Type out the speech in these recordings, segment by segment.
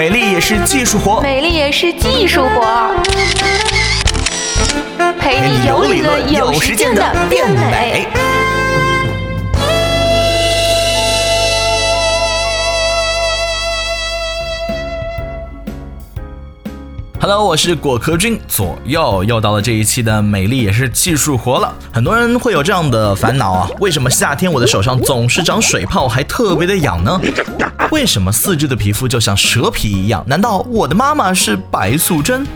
美丽也是技术活，美丽也是技术活，陪你有理论有实践的变美。Hello，我是果壳君，左右又到了这一期的美丽也是技术活了。很多人会有这样的烦恼啊，为什么夏天我的手上总是长水泡，还特别的痒呢？为什么四肢的皮肤就像蛇皮一样？难道我的妈妈是白素贞？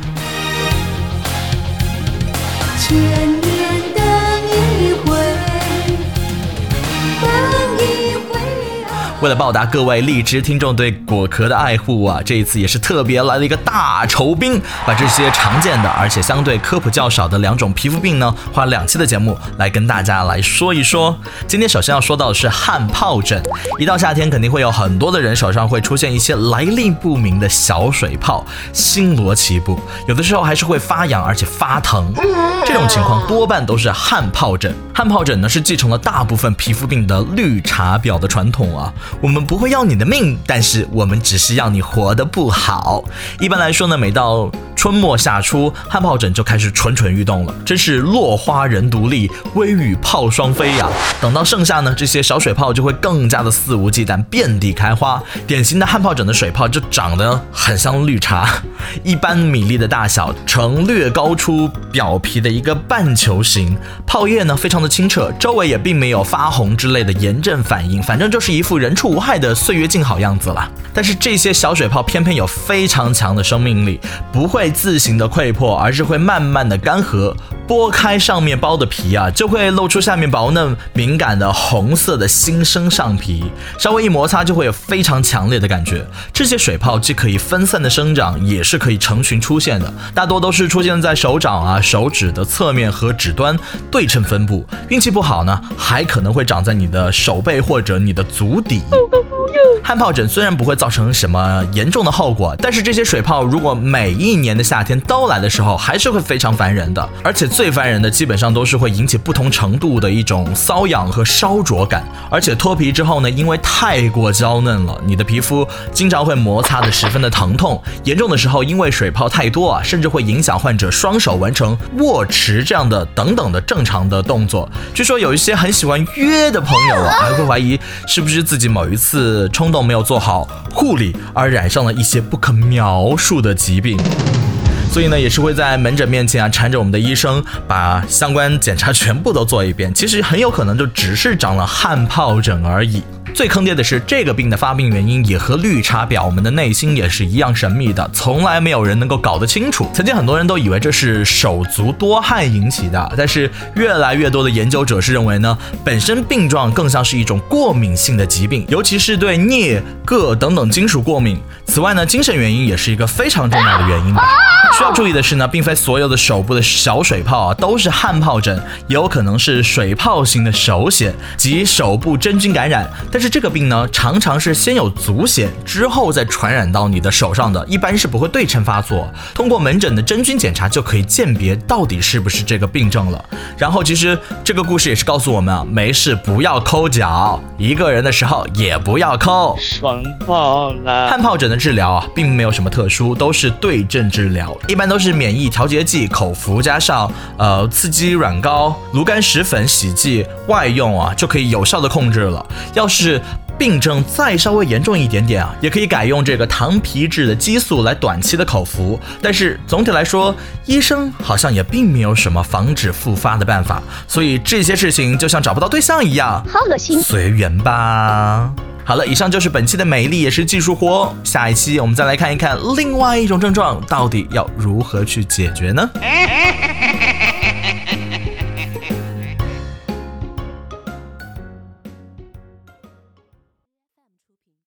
为了报答各位荔枝听众对果壳的爱护啊，这一次也是特别来了一个大酬宾，把这些常见的而且相对科普较少的两种皮肤病呢，花两期的节目来跟大家来说一说。今天首先要说到的是汗疱疹，一到夏天肯定会有很多的人手上会出现一些来历不明的小水泡，星罗棋布，有的时候还是会发痒而且发疼。这种情况多半都是汗疱疹。汗疱疹呢是继承了大部分皮肤病的绿茶婊的传统啊。我们不会要你的命，但是我们只是要你活得不好。一般来说呢，每到春末夏初，汗疱疹就开始蠢蠢欲动了，真是落花人独立，微雨泡双飞呀、等到盛夏呢，这些小水泡就会更加的肆无忌惮，遍地开花。典型的汗疱疹的水泡就长得很像绿茶，一般米粒的大小，呈略高出表皮的一个半球形，泡液呢非常的清澈，周围也并没有发红之类的炎症反应，反正就是一副人畜无害的岁月静好样子啦。但是这些小水泡偏偏有非常强的生命力，不会自行的溃破，而是会慢慢的干涸。剥开上面包的皮啊，就会露出下面薄嫩敏感的红色的新生上皮，稍微一摩擦就会有非常强烈的感觉。这些水泡既可以分散的生长，也是可以成群出现的，大多都是出现在手掌啊、手指的侧面和指端对称分布。运气不好呢，还可能会长在你的手背或者你的足底。汗疱疹虽然不会造成什么严重的后果，但是这些水泡如果每一年的夏天都来的时候，还是会非常烦人的。而且最烦人的基本上都是会引起不同程度的一种瘙痒和烧灼感，而且脱皮之后呢，因为太过娇嫩了，你的皮肤经常会摩擦的十分的疼痛，严重的时候因为水泡太多啊，甚至会影响患者双手完成握持这样的等等的正常的动作。据说有一些很喜欢约的朋友啊，还会怀疑是不是自己某一次冲动没有做好护理，而染上了一些不可描述的疾病。所以呢，也是会在门诊面前啊，缠着我们的医生，把相关检查全部都做一遍。其实很有可能就只是长了汗疱疹而已。最坑爹的是，这个病的发病原因也和绿茶婊们的内心也是一样神秘的，从来没有人能够搞得清楚。曾经很多人都以为这是手足多汗引起的，但是越来越多的研究者是认为呢，本身病状更像是一种过敏性的疾病，尤其是对镍、铬等等金属过敏。此外呢，精神原因也是一个非常重要的原因吧。需要注意的是呢，并非所有的手部的小水泡啊都是汗疱疹，也有可能是水泡型的手癣及手部真菌感染。但是这个病呢，常常是先有足癣，之后再传染到你的手上的，一般是不会对称发作。通过门诊的真菌检查就可以鉴别到底是不是这个病症了。然后其实这个故事也是告诉我们啊，没事不要抠脚，一个人的时候也不要抠。爽爆了！汗疱疹的治疗啊，并没有什么特殊，都是对症治疗，一般都是免疫调节剂口服加上呃刺激软膏、炉甘石粉洗剂外用啊，就可以有效的控制了。要是病症再稍微严重一点点啊，也可以改用这个糖皮质的激素来短期的口服。但是总体来说，医生好像也并没有什么防止复发的办法，所以这些事情就像找不到对象一样，好恶心！随缘吧。好了，以上就是本期的美丽也是技术活。下一期我们再来看一看另外一种症状到底要如何去解决呢？